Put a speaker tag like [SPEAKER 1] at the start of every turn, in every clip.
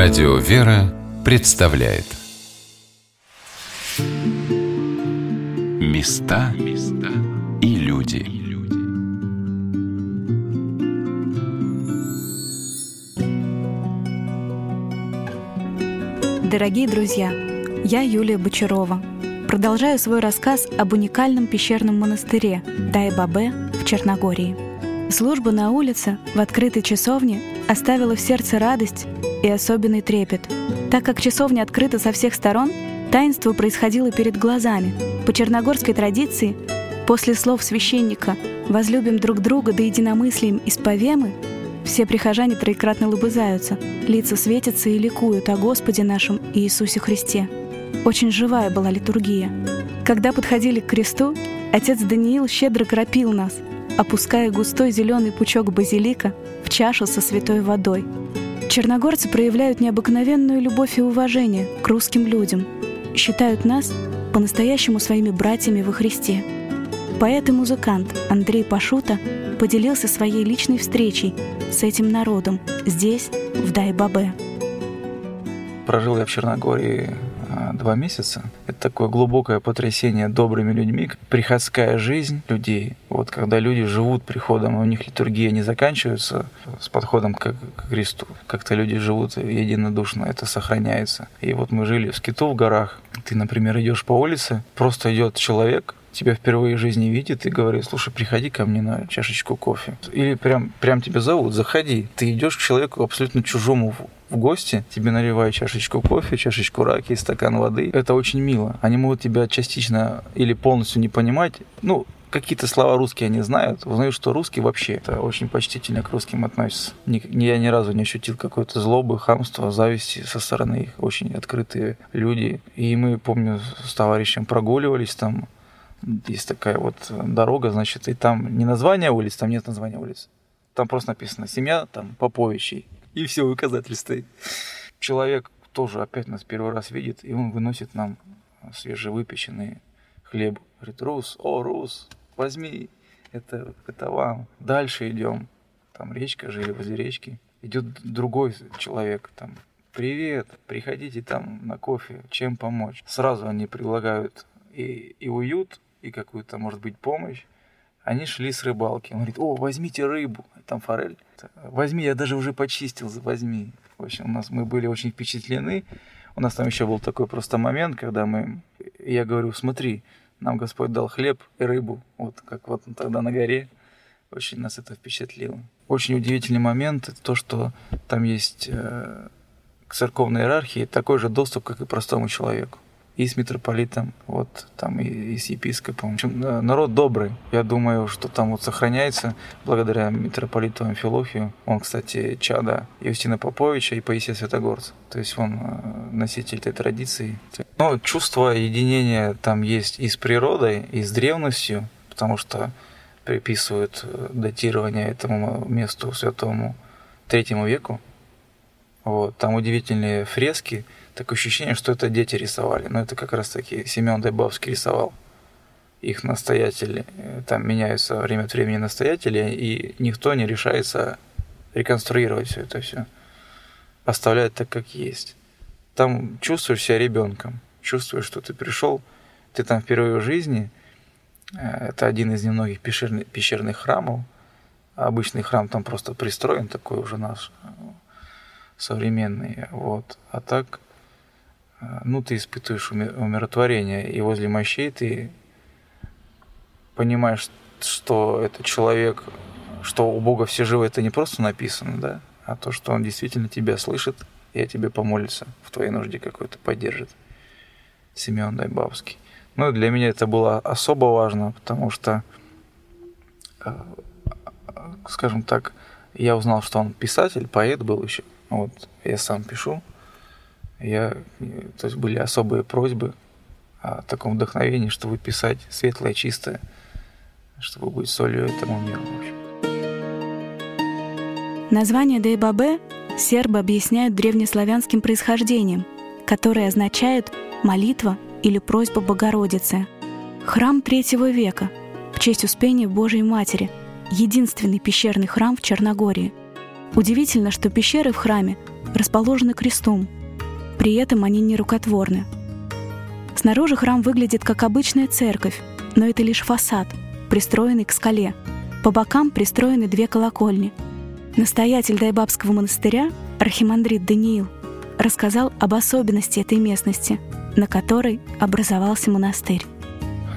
[SPEAKER 1] Радио «Вера» представляет Места и люди
[SPEAKER 2] Дорогие друзья, я Юлия Бочарова. Продолжаю свой рассказ об уникальном пещерном монастыре Дай-Бабе в Черногории. Служба на улице, в открытой часовне, оставила в сердце радость и особенный трепет. Так как часовня открыта со всех сторон, таинство происходило перед глазами. По черногорской традиции, после слов священника «возлюбим друг друга да единомыслием исповемы», все прихожане троекратно лобызаются, лица светятся и ликуют о Господе нашем Иисусе Христе. Очень живая была литургия. Когда подходили к кресту, отец Даниил щедро кропил нас, опуская густой зеленый пучок базилика в чашу со святой водой. Черногорцы проявляют необыкновенную любовь и уважение к русским людям, считают нас по-настоящему своими братьями во Христе. Поэт и музыкант Андрей Пашута поделился своей личной встречей с этим народом здесь, в Дай-Бабе.
[SPEAKER 3] Прожил я в Черногории два месяца. Это такое глубокое потрясение добрыми людьми, приходская жизнь людей. Вот когда люди живут приходом, у них литургия не заканчивается с подходом к, к Христу. Как-то люди живут единодушно, это сохраняется. И вот мы жили в Скиту в горах. Ты, например, идешь по улице, просто идет человек, тебя впервые в жизни видит и говорит, слушай, приходи ко мне на чашечку кофе. Или прям, прям тебя зовут, заходи. Ты идешь к человеку абсолютно чужому в гости, тебе наливают чашечку кофе, чашечку раки, стакан воды. Это очень мило. Они могут тебя частично или полностью не понимать. Ну, какие-то слова русские они знают, узнают, что русские вообще это очень почтительно к русским относятся. Ни, я ни разу не ощутил какой-то злобы, хамства, зависти со стороны их. Очень открытые люди. И мы, помню, с товарищем прогуливались там. Есть такая вот дорога, значит, и там не название улиц, там нет названия улиц. Там просто написано «Семья там Поповичей» и все, указатель стоит. Человек тоже опять нас первый раз видит, и он выносит нам свежевыпеченный хлеб. Говорит, Рус, о, Рус, возьми, это, это вам. Дальше идем. Там речка, жили возле речки. Идет другой человек, там, привет, приходите там на кофе, чем помочь. Сразу они предлагают и, и уют, и какую-то, может быть, помощь. Они шли с рыбалки. Он говорит, о, возьмите рыбу. Там форель. Возьми, я даже уже почистил, возьми. В общем, у нас мы были очень впечатлены. У нас там еще был такой просто момент, когда мы... Я говорю, смотри, нам Господь дал хлеб и рыбу. Вот как вот тогда на горе. Очень нас это впечатлило. Очень удивительный момент то, что там есть э, к церковной иерархии такой же доступ, как и простому человеку и с митрополитом, вот там и, и с епископом. В общем, э, народ добрый. Я думаю, что там вот сохраняется благодаря митрополиту Амфилохию. Он, кстати, чада Юстина Поповича и Паисия Святогорца. То есть он э, носитель этой традиции. Но чувство единения там есть и с природой, и с древностью, потому что приписывают э, датирование этому месту святому третьему веку. Вот. Там удивительные фрески, такое ощущение, что это дети рисовали. Но это как раз таки Семен Дайбавский рисовал. Их настоятели, э, там меняются время от времени настоятели, и никто не решается реконструировать все это все. Оставляет так, как есть. Там чувствуешь себя ребенком, чувствуешь, что ты пришел, ты там впервые в жизни. Э, это один из немногих пещерных, пещерных храмов. Обычный храм там просто пристроен, такой уже наш э, современный. Вот. А так ну, ты испытываешь умиротворение, и возле мощей ты понимаешь, что это человек, что у Бога все живы, это не просто написано, да, а то, что Он действительно тебя слышит и о тебе помолится, в твоей нужде какой-то поддержит. Семен Дайбавский. Ну, для меня это было особо важно, потому что, а, скажем так, я узнал, что он писатель, поэт был еще. Вот, я сам пишу, я, то есть были особые просьбы о таком вдохновении, чтобы писать светлое, чистое, чтобы быть солью этому миру.
[SPEAKER 2] Название Дейбабе сербы объясняют древнеславянским происхождением, которое означает «молитва» или «просьба Богородицы». Храм третьего века в честь Успения Божией Матери, единственный пещерный храм в Черногории. Удивительно, что пещеры в храме расположены крестом. При этом они не рукотворны. Снаружи храм выглядит как обычная церковь, но это лишь фасад, пристроенный к скале. По бокам пристроены две колокольни. Настоятель Дайбабского монастыря, архимандрит Даниил, рассказал об особенности этой местности, на которой образовался монастырь.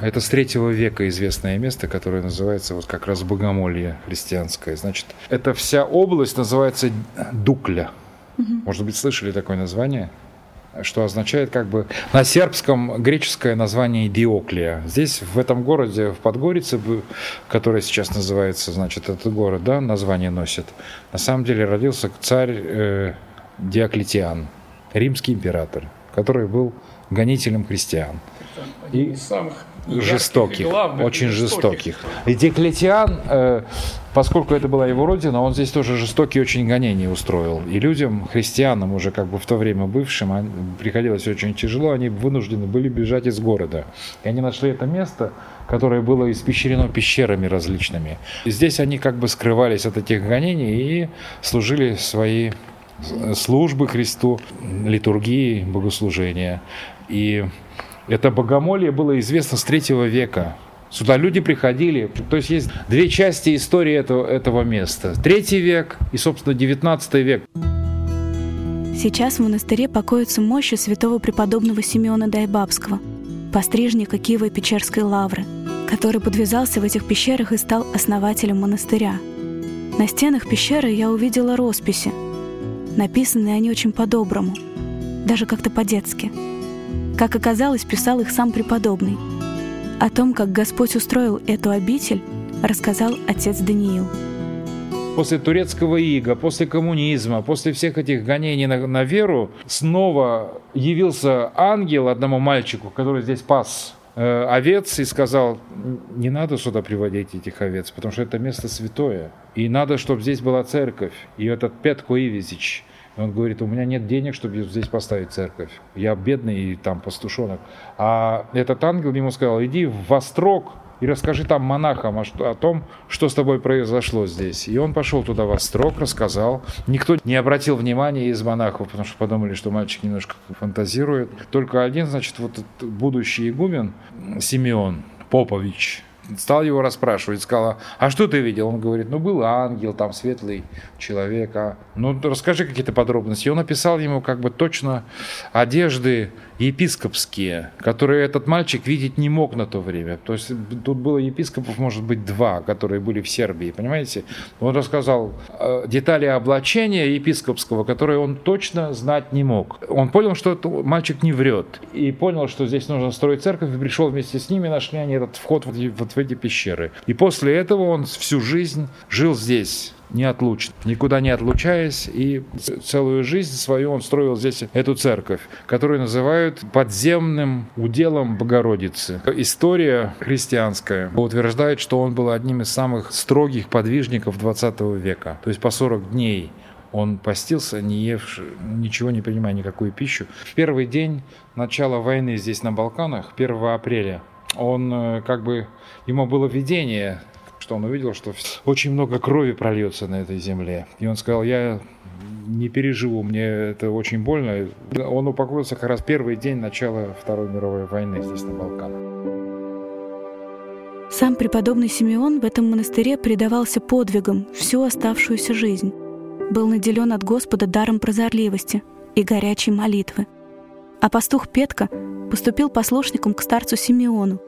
[SPEAKER 4] Это с третьего века известное место, которое называется вот как раз Богомолье христианское. Значит, эта вся область называется Дукля. Угу. Может быть, слышали такое название? что означает как бы на сербском греческое название Диоклия. Здесь, в этом городе, в Подгорице, который сейчас называется, значит, этот город, да, название носит, на самом деле родился царь э, Диоклетиан, римский император, который был гонителем христиан. И самых жестоких, очень жестоких. И Диоклетиан, э, поскольку это была его родина, он здесь тоже жестокие очень гонения устроил. И людям, христианам уже как бы в то время бывшим, приходилось очень тяжело, они вынуждены были бежать из города. И они нашли это место, которое было испещрено пещерами различными. И здесь они как бы скрывались от этих гонений и служили свои службы Христу, литургии, богослужения. И это богомолье было известно с третьего века. Сюда люди приходили. То есть есть две части истории этого, этого места. Третий век и, собственно, девятнадцатый век.
[SPEAKER 2] Сейчас в монастыре покоятся мощи святого преподобного Симеона Дайбабского, пострижника Киево-Печерской лавры, который подвязался в этих пещерах и стал основателем монастыря. На стенах пещеры я увидела росписи. Написанные они очень по-доброму, даже как-то по-детски – как оказалось, писал их сам преподобный. О том, как Господь устроил эту обитель, рассказал отец Даниил.
[SPEAKER 4] После турецкого ига, после коммунизма, после всех этих гонений на, на веру, снова явился ангел одному мальчику, который здесь пас э, овец и сказал, не надо сюда приводить этих овец, потому что это место святое. И надо, чтобы здесь была церковь. И этот Петко Ивизич – он говорит, у меня нет денег, чтобы здесь поставить церковь. Я бедный и там пастушонок. А этот ангел ему сказал, иди в Вострок и расскажи там монахам о, том, что с тобой произошло здесь. И он пошел туда в Острог, рассказал. Никто не обратил внимания из монахов, потому что подумали, что мальчик немножко фантазирует. Только один, значит, вот будущий игумен Симеон Попович, стал его расспрашивать, сказала, а что ты видел? Он говорит, ну был ангел, там светлый человек, а ну расскажи какие-то подробности. И он описал ему как бы точно одежды епископские, которые этот мальчик видеть не мог на то время. То есть тут было епископов, может быть, два, которые были в Сербии, понимаете? Он рассказал э, детали облачения епископского, которые он точно знать не мог. Он понял, что этот мальчик не врет, и понял, что здесь нужно строить церковь, и пришел вместе с ними, нашли они этот вход вот, в эти пещеры. И после этого он всю жизнь жил здесь неотлучно, никуда не отлучаясь, и целую жизнь свою он строил здесь эту церковь, которую называют подземным уделом Богородицы. История христианская утверждает, что он был одним из самых строгих подвижников 20 века, то есть по 40 дней он постился, не евший, ничего не принимая, никакую пищу. В первый день начала войны здесь на Балканах, 1 апреля, он э, как бы, ему было видение что он увидел, что очень много крови прольется на этой земле. И он сказал, я не переживу, мне это очень больно. Он упокоился как раз первый день начала Второй мировой войны здесь, на Балканах.
[SPEAKER 2] Сам преподобный Симеон в этом монастыре предавался подвигам всю оставшуюся жизнь. Был наделен от Господа даром прозорливости и горячей молитвы. А пастух Петка поступил послушником к старцу Симеону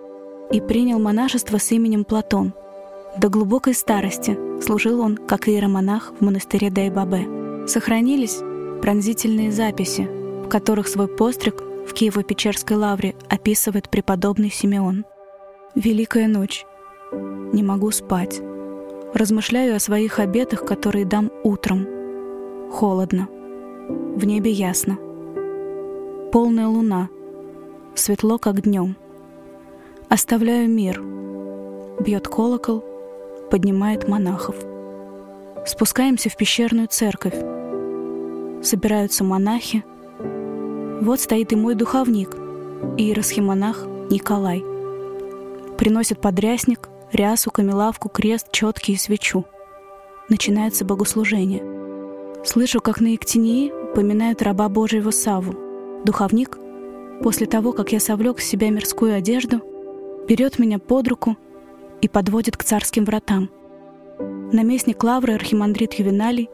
[SPEAKER 2] и принял монашество с именем Платон – до глубокой старости служил он как иеромонах в монастыре Дайбабе. Сохранились пронзительные записи, в которых свой постриг в Киево-Печерской лавре описывает преподобный Симеон. «Великая ночь. Не могу спать. Размышляю о своих обетах, которые дам утром. Холодно. В небе ясно. Полная луна. Светло, как днем. Оставляю мир. Бьет колокол — поднимает монахов. Спускаемся в пещерную церковь. Собираются монахи. Вот стоит и мой духовник, иеросхимонах Николай. Приносит подрясник, рясу, камелавку, крест, четки и свечу. Начинается богослужение. Слышу, как на Ектинии упоминают раба Божьего Саву. Духовник, после того, как я совлек с себя мирскую одежду, берет меня под руку и подводит к царским вратам. Наместник Лавры, архимандрит Ювеналий,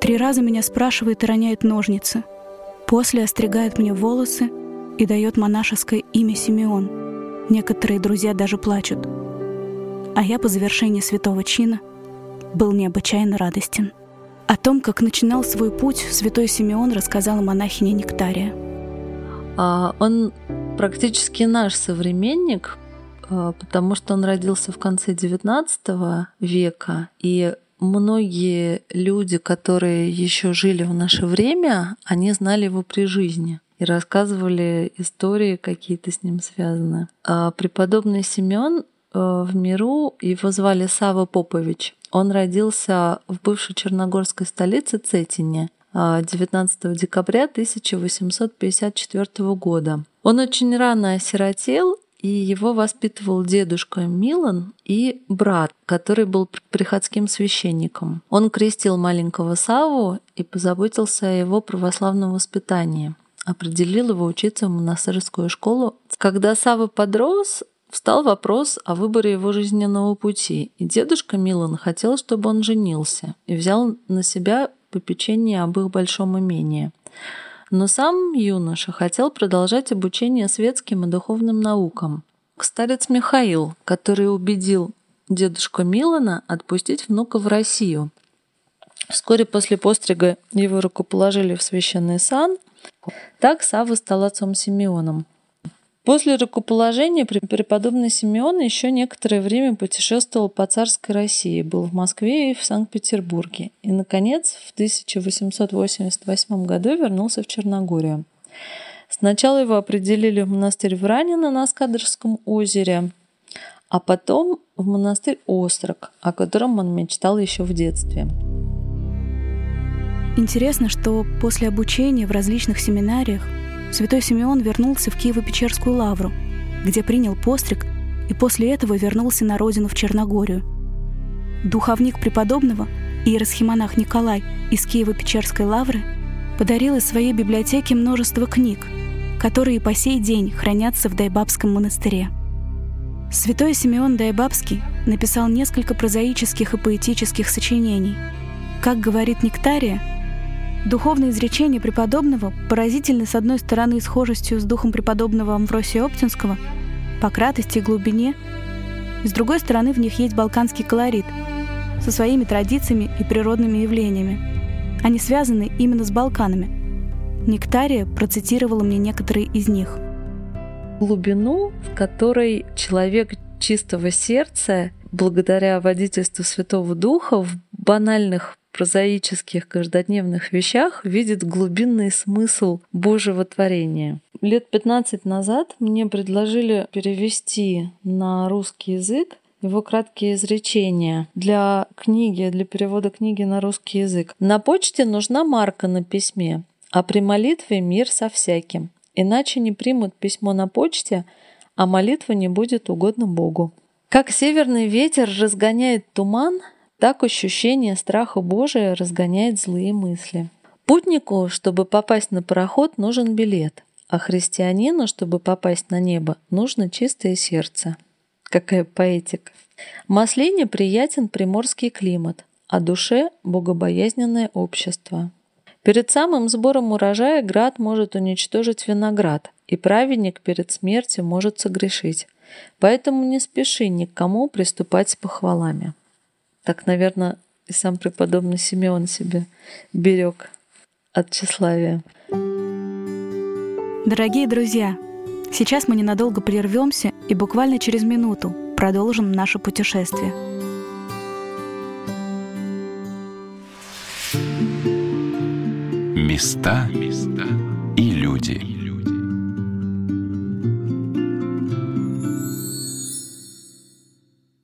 [SPEAKER 2] три раза меня спрашивает и роняет ножницы. После остригает мне волосы и дает монашеское имя Симеон. Некоторые друзья даже плачут. А я по завершении святого чина был необычайно радостен. О том, как начинал свой путь, святой Симеон рассказала монахиня Нектария.
[SPEAKER 5] А, он практически наш современник, потому что он родился в конце XIX века, и многие люди, которые еще жили в наше время, они знали его при жизни и рассказывали истории какие-то с ним связаны. А преподобный Симеон в миру его звали Сава Попович. Он родился в бывшей черногорской столице Цетине 19 а, декабря 1854 года. Он очень рано осиротел, и его воспитывал дедушка Милан и брат, который был приходским священником. Он крестил маленького Саву и позаботился о его православном воспитании определил его учиться в монастырскую школу. Когда Сава подрос, встал вопрос о выборе его жизненного пути, и дедушка Милан хотел, чтобы он женился и взял на себя попечение об их большом имении. Но сам юноша хотел продолжать обучение светским и духовным наукам. Старец Михаил, который убедил дедушку Милана отпустить внука в Россию. Вскоре после пострига его рукоположили в священный сан. Так Савва стал отцом Симеоном. После рукоположения преподобный Симеон еще некоторое время путешествовал по царской России, был в Москве и в Санкт-Петербурге. И, наконец, в 1888 году вернулся в Черногорию. Сначала его определили в монастырь Вранина на Скадырском озере, а потом в монастырь Острог, о котором он мечтал еще в детстве.
[SPEAKER 2] Интересно, что после обучения в различных семинариях святой Симеон вернулся в Киево-Печерскую лавру, где принял постриг и после этого вернулся на родину в Черногорию. Духовник преподобного, иеросхимонах Николай из Киево-Печерской лавры, подарил из своей библиотеки множество книг, которые по сей день хранятся в Дайбабском монастыре. Святой Симеон Дайбабский написал несколько прозаических и поэтических сочинений. Как говорит Нектария, Духовное изречение преподобного поразительны с одной стороны схожестью с духом преподобного Амвросия Оптинского по кратости и глубине, с другой стороны в них есть балканский колорит со своими традициями и природными явлениями. Они связаны именно с Балканами. Нектария процитировала мне некоторые из них.
[SPEAKER 5] Глубину, в которой человек чистого сердца, благодаря водительству Святого Духа, в банальных прозаических каждодневных вещах видит глубинный смысл Божьего творения. Лет 15 назад мне предложили перевести на русский язык его краткие изречения для книги, для перевода книги на русский язык. На почте нужна марка на письме, а при молитве мир со всяким. Иначе не примут письмо на почте, а молитва не будет угодна Богу. Как северный ветер разгоняет туман, так ощущение страха Божия разгоняет злые мысли. Путнику, чтобы попасть на пароход, нужен билет, а христианину, чтобы попасть на небо, нужно чистое сердце. Какая поэтика. Маслине приятен приморский климат, а душе – богобоязненное общество. Перед самым сбором урожая град может уничтожить виноград, и праведник перед смертью может согрешить. Поэтому не спеши никому приступать с похвалами. Так, наверное, и сам преподобный Симеон себе берег от тщеславия.
[SPEAKER 2] Дорогие друзья, сейчас мы ненадолго прервемся и буквально через минуту продолжим наше путешествие.
[SPEAKER 1] Места и люди.